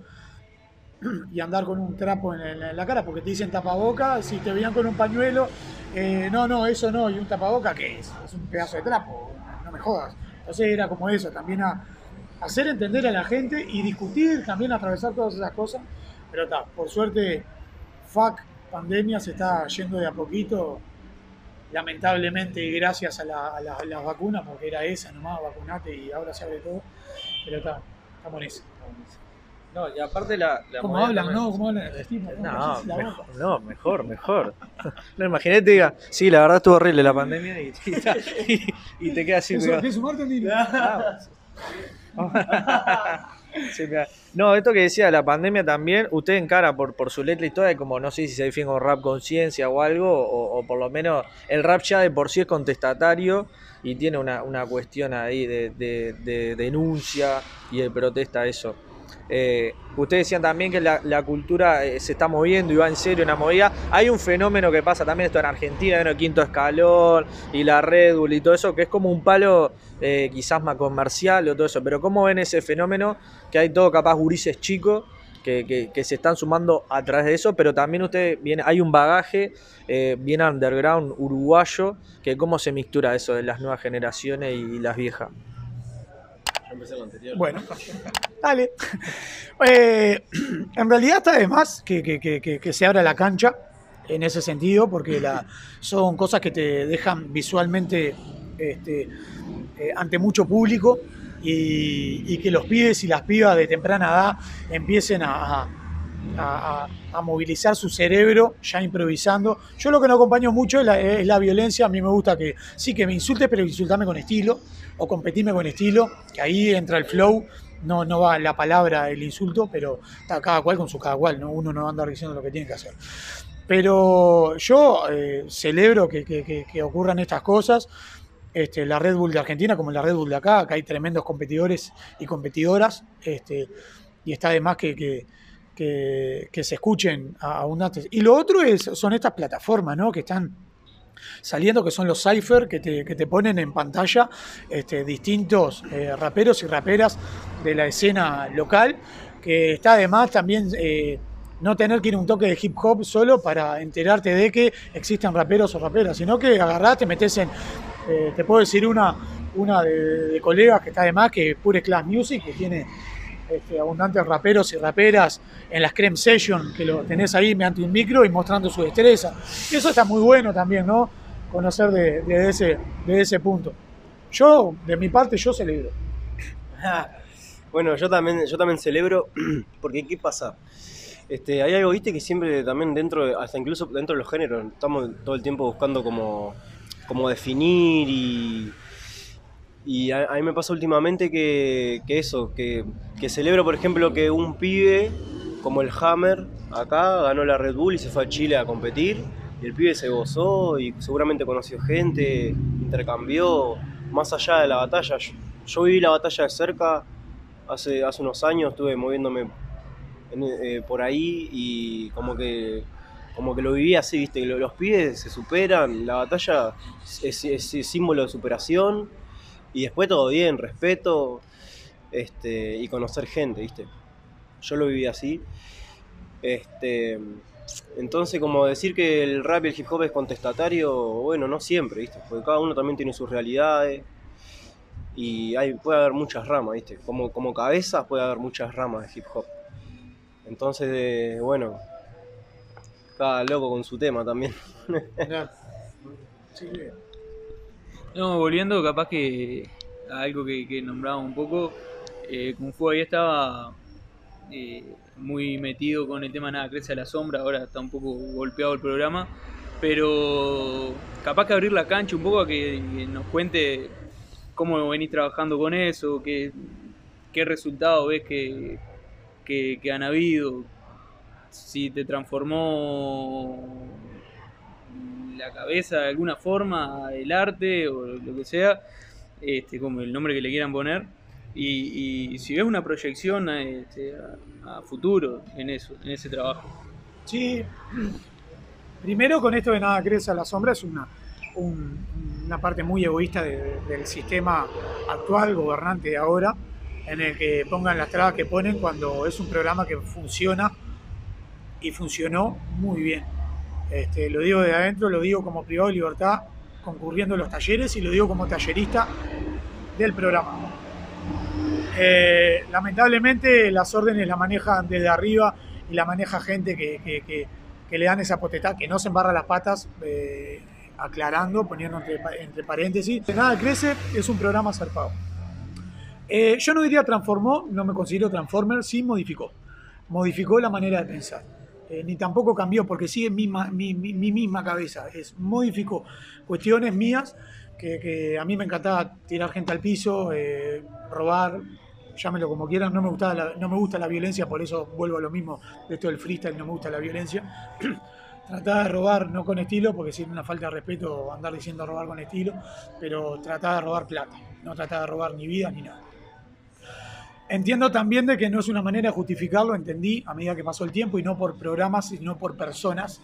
[SPEAKER 5] Y andar con un trapo en, en la cara, porque te dicen tapaboca, si te veían con un pañuelo, eh, no, no, eso no, y un tapaboca, ¿qué es? Es un pedazo de trapo, no me jodas. Entonces era como eso, también a hacer entender a la gente y discutir, también atravesar todas esas cosas. Pero está, por suerte, fuck, pandemia se está yendo de a poquito, lamentablemente gracias a, a la- a las vacunas, porque era esa nomás, vacunate y ahora se abre todo. Pero está, estamos en eso.
[SPEAKER 2] No, y aparte la. la
[SPEAKER 5] ¿Cómo hablan,
[SPEAKER 2] también-
[SPEAKER 5] no? ¿Cómo hablan el?
[SPEAKER 2] No,
[SPEAKER 5] La
[SPEAKER 2] mejor, no, mejor, mejor. No, imagínate, diga, sí, la verdad estuvo horrible la pandemia y, y- y te queda así.
[SPEAKER 5] ¿Eso-
[SPEAKER 2] pegado.
[SPEAKER 5] ¿Qué es un muerto, Nilo?
[SPEAKER 2] Sí, mira. No, esto que decía, la pandemia también, usted encara por, por su letra y todo, como no sé si se define como rap conciencia o algo, o, o por lo menos el rap ya de por sí es contestatario y tiene una, una cuestión ahí de, de- de denuncia y de protesta a eso. Eh, ustedes decían también que la, cultura eh, se está moviendo y va en serio en la movida. Hay un fenómeno que pasa también esto en Argentina, en el quinto escalón y la Red Bull y todo eso, que es como un palo eh, quizás más comercial o todo eso. Pero ¿cómo ven ese fenómeno? Que hay todo capaz gurises chicos que se están sumando a través de eso, pero también usted viene, hay un bagaje eh, bien underground uruguayo, que cómo se mixtura eso de las nuevas generaciones y las viejas.
[SPEAKER 5] Bueno, dale. Eh, en realidad está de más que, que- que- que- se abra la cancha en ese sentido, porque son cosas que te dejan visualmente este, eh, ante mucho público y, que los pibes y las pibas de temprana edad empiecen a- a- a movilizar su cerebro ya improvisando. Yo lo que no acompaño mucho es la, violencia. A mí me gusta que sí que me insulte, pero insultame con estilo o competirme con estilo, que ahí entra el flow. No, no va la palabra el insulto, pero está cada cual con su cada cual, ¿no? uno no va a andar diciendo lo que tiene que hacer. Pero yo eh, celebro que, que- que- ocurran estas cosas. Este, la Red Bull de Argentina como la Red Bull de acá, acá hay tremendos competidores y competidoras, este, y está de más que, que, que- se escuchen abundantes. Y lo otro es, son estas plataformas ¿no? que están saliendo, que son los cipher, que te, que te ponen en pantalla este, distintos eh, raperos y raperas de la escena local, que está además también eh, no tener que ir a un toque de hip hop solo para enterarte de que existen raperos o raperas, sino que agarrás, te metes en, eh, te puedo decir una, una de, de colegas que está además, que es Pure Class Music, que tiene este, abundantes raperos y raperas en las Creme Session, que lo tenés ahí mediante un micro y mostrando su destreza. Eso está muy bueno también, ¿no? Conocer de, de ese, de ese punto. Yo, de mi parte, yo celebro.
[SPEAKER 6] Bueno, yo también, yo también celebro, porque ¿qué pasa? Este, hay algo, viste, que siempre también dentro, de- hasta incluso dentro de los géneros, estamos todo el tiempo buscando como, como definir y, a, mí me pasa últimamente que eso, que, que celebro, por ejemplo, que un pibe como el Hammer acá ganó la Red Bull y se fue a Chile a competir. Y el pibe se gozó y seguramente conoció gente, intercambió, más allá de la batalla. Yo, yo viví la batalla de cerca hace, hace unos años, estuve moviéndome eh, por ahí y como que como que lo vivía así, viste, los pibes se superan, la batalla es, es, símbolo de superación y después todo bien, respeto este, y conocer gente, viste. Yo lo viví así. Este, entonces, como decir que el rap y el hip hop es contestatario, bueno, no siempre, ¿viste? Porque cada uno también tiene sus realidades y hay, puede haber muchas ramas, ¿viste? Como, como cabeza puede haber muchas ramas de hip hop. Entonces, bueno, cada loco con su tema también.
[SPEAKER 1] no, volviendo capaz que a algo que, que nombraba un poco, eh, Kung ahí estaba eh, muy metido con el tema Nada Crece a la Sombra, ahora está un poco golpeado el programa, pero capaz que abrir la cancha un poco a que, nos cuente cómo venís trabajando con eso, qué, qué resultados ves que, que, han habido, si te transformó la cabeza de alguna forma, el arte o lo que sea, este, como el nombre que le quieran poner. Y, si ves una proyección este, a, futuro en eso, en ese trabajo.
[SPEAKER 5] Sí, primero con esto de nada crece a la sombra es una, una parte muy egoísta del sistema actual, gobernante de ahora, en el que pongan las trabas que ponen cuando es un programa que funciona y funcionó muy bien. Este, lo digo de adentro, lo digo como privado de libertad, concurriendo a los talleres y lo digo como tallerista del programa. Eh, lamentablemente las órdenes las manejan desde arriba y la maneja gente que, le dan esa potestad, que no se embarra las patas, eh, aclarando, poniendo entre, paréntesis. Nada crece, es un programa zarpado. Eh, yo no diría transformó, no me considero transformer, sí modificó. Modificó la manera de pensar. ni tampoco cambió porque sigue mi, mi, misma cabeza. Es, modificó cuestiones mías que, a mí me encantaba tirar gente al piso, robar, llámelo como quieran, no me, gusta la, no me gusta la violencia, por eso vuelvo a lo mismo de esto del freestyle, no me gusta la violencia. trataba de robar no con estilo, porque es una falta de respeto andar diciendo robar con estilo, pero trataba de robar plata, no trataba de robar ni vida ni nada. Entiendo también de que no es una manera de justificarlo, entendí a medida que pasó el tiempo y no por programas, sino por personas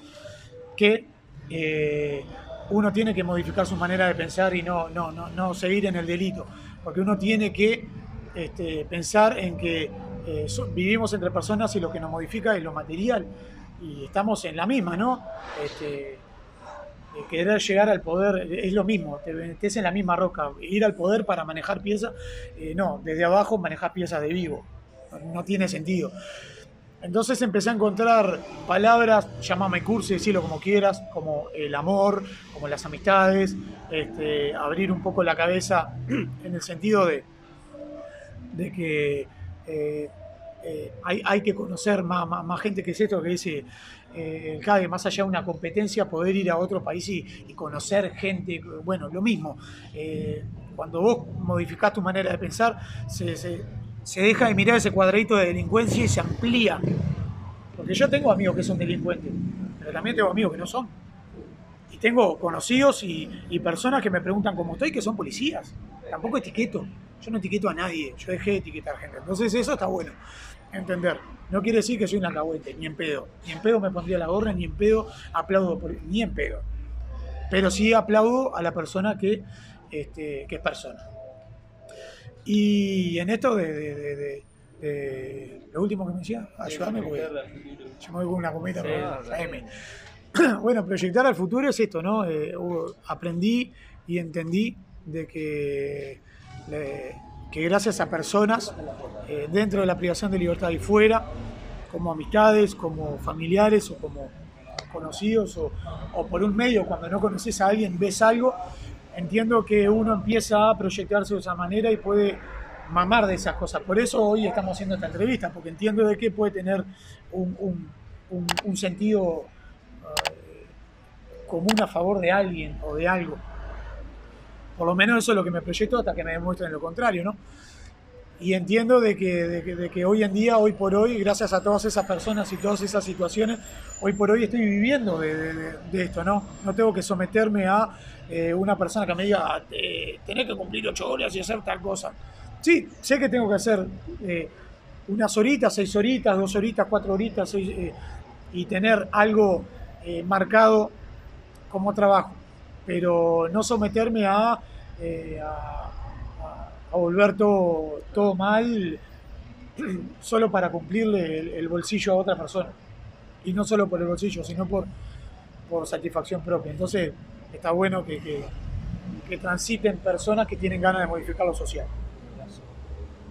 [SPEAKER 5] que eh, uno tiene que modificar su manera de pensar y no, no, no, no seguir en el delito, porque uno tiene que este, pensar en que eh, vivimos entre personas y lo que nos modifica es lo material. Y estamos en la misma, ¿no? Este, querer llegar al poder es lo mismo, te metes en la misma roca. Ir al poder para manejar piezas, eh, no, desde abajo manejar piezas de vivo. No, tiene sentido. Entonces empecé a encontrar palabras, llámame cursi, decirlo como quieras, como el amor, como las amistades, este, abrir un poco la cabeza en el sentido de, de que eh, eh, hay, que conocer más, más, gente que es esto, que dice eh, más allá de una competencia, poder ir a otro país y, conocer gente, bueno, lo mismo. cuando vos modificás tu manera de pensar, se, se, deja de mirar ese cuadradito de delincuencia y se amplía. Porque yo tengo amigos que son delincuentes, pero también tengo amigos que no son. Y tengo conocidos y, y personas que me preguntan cómo estoy, que son policías. Tampoco etiqueto. Yo no etiqueto a nadie, yo dejé de etiquetar gente. Entonces eso está bueno, entender. No quiere decir que soy un alcahuete, ni en pedo. Ni en pedo me pondría la gorra, ni en pedo aplaudo, por, ni en pedo. Pero sí aplaudo a la persona que, este, que es persona. Y en esto de, lo último que me decía, ayúdame porque yo me voy con una cometa Bueno, proyectar al futuro es esto, ¿no? Eh, aprendí y entendí de que que gracias a personas eh, dentro de la privación de libertad y fuera, como amistades, como familiares o como conocidos o, por un medio, cuando no conoces a alguien, ves algo, entiendo que uno empieza a proyectarse de esa manera y puede mamar de esas cosas. Por eso hoy estamos haciendo esta entrevista, porque entiendo de que puede tener un, sentido eh, común a favor de alguien o de algo. Por lo menos eso es lo que me proyecto hasta que me demuestren lo contrario, ¿no? Y entiendo de que, de, que, hoy en día, hoy por hoy, gracias a todas esas personas y todas esas situaciones, hoy por hoy estoy viviendo de, esto, ¿no? No tengo que someterme a eh, una persona que me diga, ah, tenés que cumplir ocho horas y hacer tal cosa. Sí, sé que tengo que hacer, eh, unas horitas, seis horitas, dos horitas, cuatro horitas, eh, y tener algo eh, marcado como trabajo, pero no someterme a, eh, a, volver todo, todo mal solo para cumplirle el, bolsillo a otra persona. Y no solo por el bolsillo, sino por, por satisfacción propia. Entonces, está bueno que, que transiten personas que tienen ganas de modificar lo social.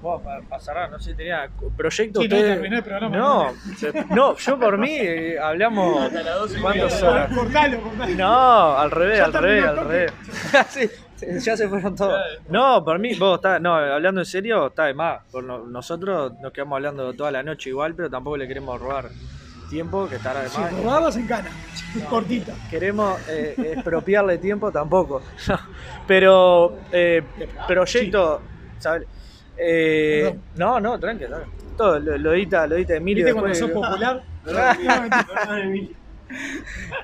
[SPEAKER 2] Para, cerrar, no sé, tenía proyecto
[SPEAKER 5] Sí, no, terminé el programa,
[SPEAKER 2] No,
[SPEAKER 5] no.
[SPEAKER 2] no, yo por mí eh, hablamos. ¿Cuántos horas?
[SPEAKER 5] Cortalo, cortalo.
[SPEAKER 2] No, al revés,
[SPEAKER 5] Ya
[SPEAKER 2] al revés, al revés. Sí, sí, ya se fueron todos. No, por mí, vos está, no, hablando en serio, está de más. Por no- nosotros nos quedamos hablando toda la noche igual, pero tampoco le queremos robar tiempo, que estará de más.
[SPEAKER 5] rodadas en cana, cortita.
[SPEAKER 2] Queremos eh, expropiarle tiempo tampoco. No, pero eh, proyecto, ¿sabes? Eh, no, no, tranquilo. Todo lo, lo edita, lo edita Emilio.
[SPEAKER 5] ¿Viste cuando
[SPEAKER 2] después-
[SPEAKER 5] sos popular?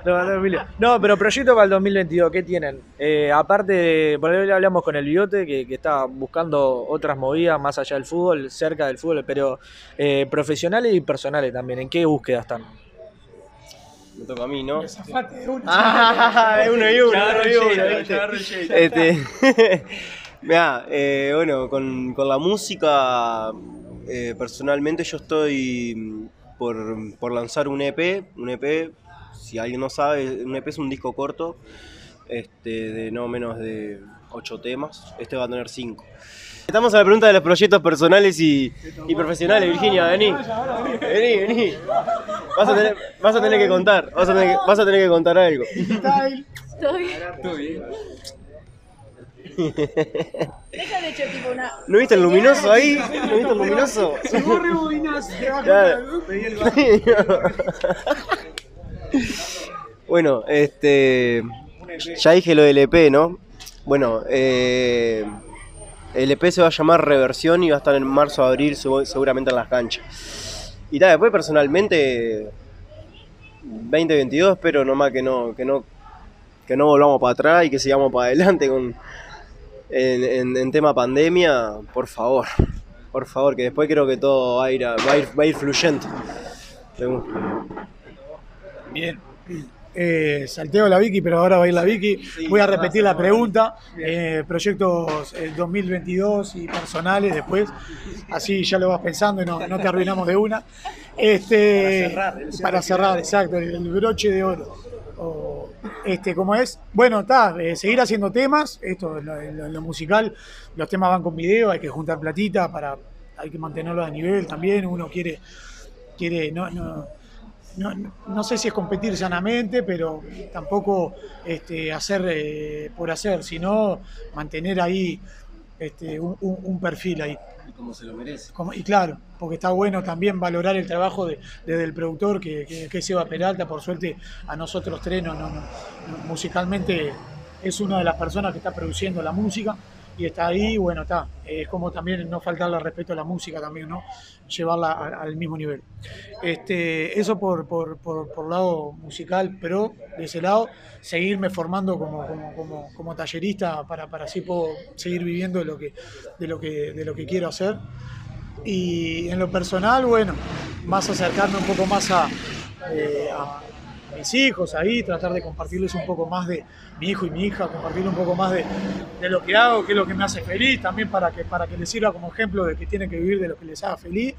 [SPEAKER 2] No, no, Emilio. No, pero proyecto para el 2022, ¿qué tienen? Eh, aparte, de- por ahí hablamos con el Biote, que, que está buscando otras movidas más allá del fútbol, cerca del fútbol, pero eh, profesionales y personales también. ¿En qué búsqueda están?
[SPEAKER 6] Me toca a mí, ¿no? Ah, de uno y uno. uno y uno. Este, mirá, eh, bueno, con, con la música, eh, personalmente yo estoy mm, por, por lanzar un EP, un EP, si alguien no sabe, un EP es un disco corto, este, de no menos de ocho temas, este va a tener cinco. Estamos a la pregunta de los proyectos personales y, y profesionales, Virginia, vení. Vení, vení. Vas a tener, vas a tener que contar, vas a tener que, vas a tener que contar algo.
[SPEAKER 5] Style.
[SPEAKER 7] Déjame hecho tipo una.
[SPEAKER 6] ¿No viste el luminoso ahí? ¿No viste el luminoso?
[SPEAKER 5] Si vos rebobinás, te das
[SPEAKER 6] Claro.
[SPEAKER 5] cuenta.
[SPEAKER 6] bueno, este. Ya dije lo del EP, ¿no? Bueno, eh, el EP se va a llamar Reversión y va a estar en marzo abril, segu- seguramente en las canchas. Y tal, después personalmente. 2022 espero nomás que no, que no, que no volvamos para atrás y que sigamos para adelante con en, en- en tema pandemia, por favor. Por favor, que después creo que todo va a ir, a- va a ir, va a ir fluyendo.
[SPEAKER 5] Bien. Eh, salteo la Vicky, pero ahora va a ir la Vicky. Voy a repetir la pregunta. Eh, proyectos eh, 2022 y personales después. Así ya lo vas pensando y no, no te arruinamos de una. Este, para cerrar, exacto, el, el broche de oro. O, este, ¿Cómo es? Bueno, está, eh, seguir haciendo temas. Esto, lo, lo- musical, los temas van con video, hay que juntar platita para. Hay que mantenerlo a nivel también. Uno quiere. quiere no, no, no, no sé si es competir sanamente, pero tampoco este, hacer eh, por hacer, sino mantener ahí este, un- un perfil ahí.
[SPEAKER 6] Como se lo merece.
[SPEAKER 5] Y claro, porque está bueno también valorar el trabajo de, desde el productor, que, que, que Peralta, por suerte a nosotros tres, no, no, no, musicalmente es una de las personas que está produciendo la música y está ahí, bueno, está. Es como también no faltarle al respeto a la música también, ¿no? Llevarla al mismo nivel. Este, eso por, por, por, por lado musical, pero de ese lado, seguirme formando como, como, como, como tallerista para, para así puedo seguir viviendo de lo que, de lo que, de lo que quiero hacer. Y en lo personal, bueno, más acercarme un poco más a, eh, a mis hijos ahí, tratar de compartirles un poco más de mi hijo y mi hija, compartirles un poco más de, de lo que hago, qué es lo que me hace feliz, también para que, para que les sirva como ejemplo de que tienen que vivir de lo que les haga feliz.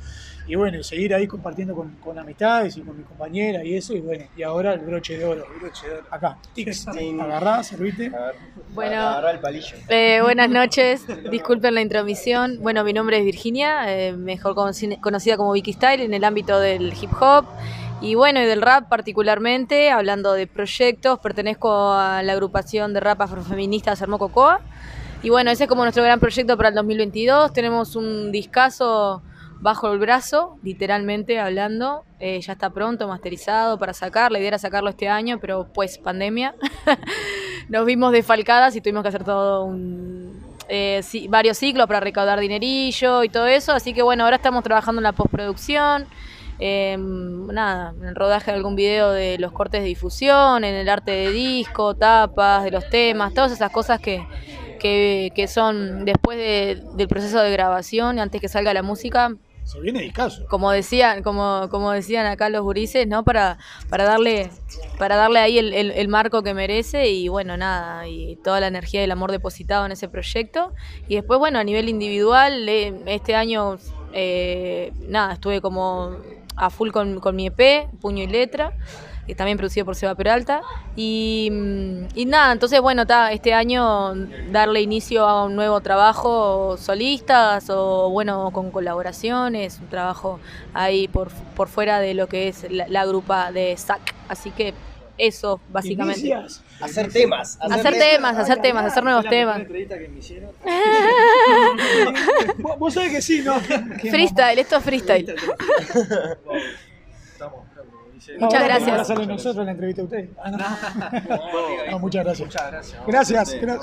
[SPEAKER 5] Y bueno, seguir ahí compartiendo con, con amistades y con mi compañera y eso. Y bueno, y ahora el broche de oro. Acá, tics, agarrá, servite.
[SPEAKER 7] Bueno.
[SPEAKER 6] Agarrá el palillo.
[SPEAKER 7] Eh, buenas noches, disculpen la intromisión. Bueno, mi nombre es Virginia, eh, mejor conoci- conocida como Vicky Style en el ámbito del hip hop y bueno, y del rap particularmente, hablando de proyectos, pertenezco a la agrupación de rap afrofeministas Hermo Cocoa. Y bueno, ese es como nuestro gran proyecto para el 2022. Tenemos un discazo bajo el brazo, literalmente hablando. Eh, ya está pronto, masterizado para sacar. La idea era sacarlo este año, pero pues pandemia. Nos vimos desfalcadas y tuvimos que hacer todo un, eh, varios ciclos para recaudar dinerillo y todo eso. Así que bueno, ahora estamos trabajando en la postproducción. Eh, nada, en el rodaje de algún video de los cortes de difusión, en el arte de disco, tapas, de los temas, todas esas cosas que, que, que son después de- del proceso de grabación, antes que salga la música,
[SPEAKER 5] Se viene discaso.
[SPEAKER 7] como decían, como, como decían acá los gurises, ¿no? Para, para darle, para darle ahí el, el- el marco que merece y bueno, nada, y toda la energía y el amor depositado en ese proyecto. Y después, bueno, a nivel individual, eh, este año, eh, nada, estuve como a full con, con mi EP, puño y letra. Que también producido por Seba Peralta. Y, mm, y nada, entonces, bueno, ta, este año darle inicio a un nuevo trabajo solistas o, bueno, con colaboraciones, un trabajo ahí por, por fuera de lo que es la, la grupa de SAC. Así que eso, básicamente.
[SPEAKER 5] Inicias.
[SPEAKER 6] Hacer temas.
[SPEAKER 7] Hacer temas, hacer temas, hacer nuevos temas.
[SPEAKER 5] Vos, vos sabés que sí, ¿no?
[SPEAKER 7] Freestyle, esto es freestyle. Muchas
[SPEAKER 5] Ahora
[SPEAKER 7] gracias.
[SPEAKER 5] Ahora sale nosotros la entrevista a ustedes. Ah, no. No, muchas gracias. Muchas gracias. Gracias. gra-